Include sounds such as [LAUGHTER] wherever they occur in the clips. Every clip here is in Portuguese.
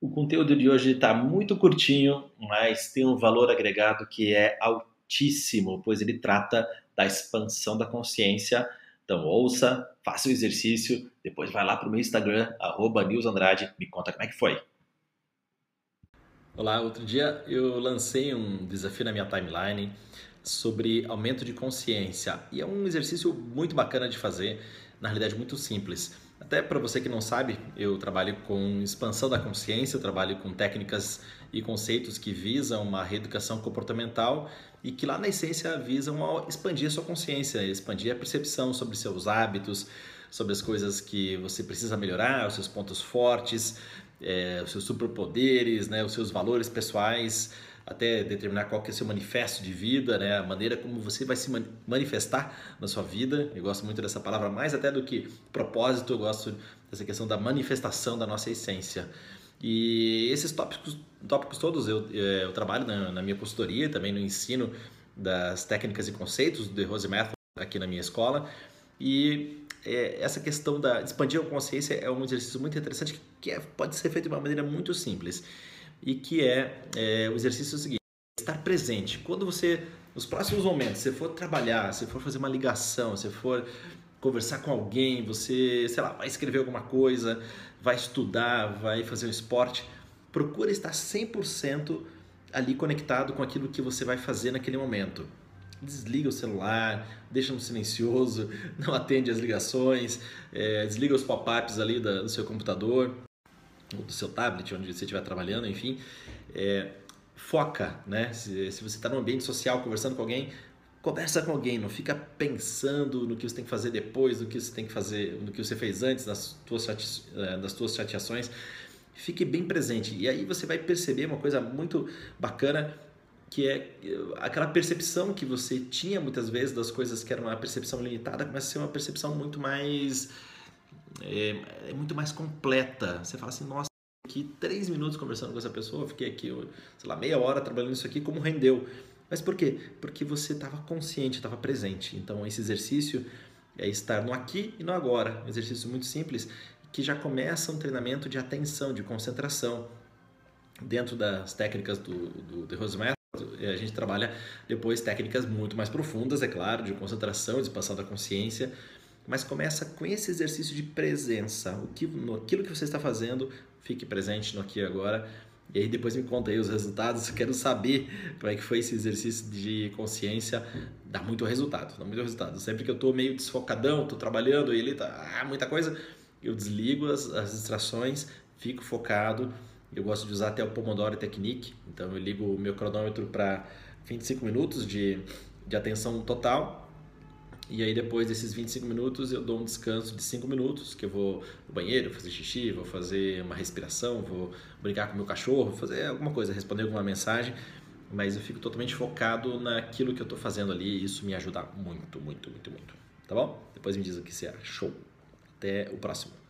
O conteúdo de hoje está muito curtinho, mas tem um valor agregado que é altíssimo, pois ele trata da expansão da consciência. Então ouça, faça o exercício, depois vai lá para o meu Instagram, arroba Andrade, me conta como é que foi. Olá, outro dia eu lancei um desafio na minha timeline sobre aumento de consciência e é um exercício muito bacana de fazer, na realidade muito simples. Até para você que não sabe, eu trabalho com expansão da consciência, trabalho com técnicas e conceitos que visam uma reeducação comportamental e que lá na essência visam expandir a sua consciência, expandir a percepção sobre seus hábitos, sobre as coisas que você precisa melhorar, os seus pontos fortes, é, os seus superpoderes, né, os seus valores pessoais, até determinar qual que é o seu manifesto de vida, né? a maneira como você vai se manifestar na sua vida. Eu gosto muito dessa palavra, mais até do que propósito, eu gosto dessa questão da manifestação da nossa essência. E esses tópicos, tópicos todos eu, é, eu trabalho na, na minha consultoria, também no ensino das técnicas e conceitos do The Rose Method aqui na minha escola. E é, essa questão da expandir a consciência é um exercício muito interessante que, que é, pode ser feito de uma maneira muito simples e que é, é o exercício seguinte: estar presente. Quando você, nos próximos momentos, você for trabalhar, você for fazer uma ligação, você for conversar com alguém, você, sei lá, vai escrever alguma coisa, vai estudar, vai fazer um esporte, procura estar 100% ali conectado com aquilo que você vai fazer naquele momento. Desliga o celular, deixa no silencioso, [LAUGHS] não atende as ligações, é, desliga os pop-ups ali do seu computador, ou do seu tablet, onde você estiver trabalhando, enfim, é, foca, né? Se, se você está num ambiente social conversando com alguém, conversa com alguém, não fica pensando no que você tem que fazer depois, no que você tem que fazer, no que você fez antes das tuas, é, das tuas chateações. Fique bem presente e aí você vai perceber uma coisa muito bacana que é aquela percepção que você tinha muitas vezes das coisas que eram uma percepção limitada começa a ser uma percepção muito mais é, é muito mais completa. Você fala assim, nossa, aqui três minutos conversando com essa pessoa, fiquei aqui, sei lá, meia hora trabalhando isso aqui, como rendeu? Mas por quê? Porque você estava consciente, estava presente. Então, esse exercício é estar no aqui e no agora. Um exercício muito simples que já começa um treinamento de atenção, de concentração. Dentro das técnicas do, do The Rose Method, a gente trabalha depois técnicas muito mais profundas, é claro, de concentração, de expansão da consciência, mas começa com esse exercício de presença. O que, no, aquilo que você está fazendo, fique presente no aqui e agora. E aí depois me conta aí os resultados. Quero saber como é que foi esse exercício de consciência. Dá muito resultado, dá muito resultado. Sempre que eu estou meio desfocadão, estou trabalhando e ele tá ah, muita coisa, eu desligo as, as distrações, fico focado. Eu gosto de usar até o Pomodoro Technique. Então eu ligo o meu cronômetro para 25 minutos de, de atenção total e aí depois desses 25 minutos eu dou um descanso de 5 minutos, que eu vou no banheiro, fazer xixi, vou fazer uma respiração, vou brincar com meu cachorro, fazer alguma coisa, responder alguma mensagem, mas eu fico totalmente focado naquilo que eu estou fazendo ali e isso me ajuda muito, muito, muito, muito. Tá bom? Depois me diz o que você achou. Até o próximo.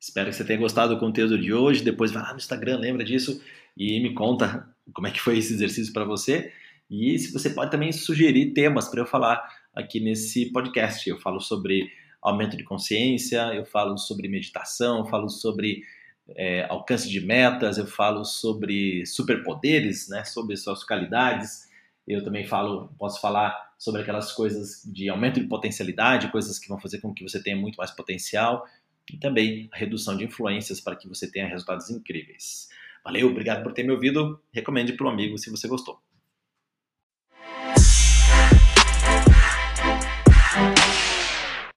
Espero que você tenha gostado do conteúdo de hoje. Depois vai lá no Instagram, lembra disso e me conta como é que foi esse exercício para você. E se você pode também sugerir temas para eu falar aqui nesse podcast. Eu falo sobre aumento de consciência, eu falo sobre meditação, eu falo sobre é, alcance de metas, eu falo sobre superpoderes, né, sobre suas qualidades. Eu também falo, posso falar sobre aquelas coisas de aumento de potencialidade, coisas que vão fazer com que você tenha muito mais potencial e também a redução de influências para que você tenha resultados incríveis. Valeu, obrigado por ter me ouvido. Recomende para um amigo se você gostou.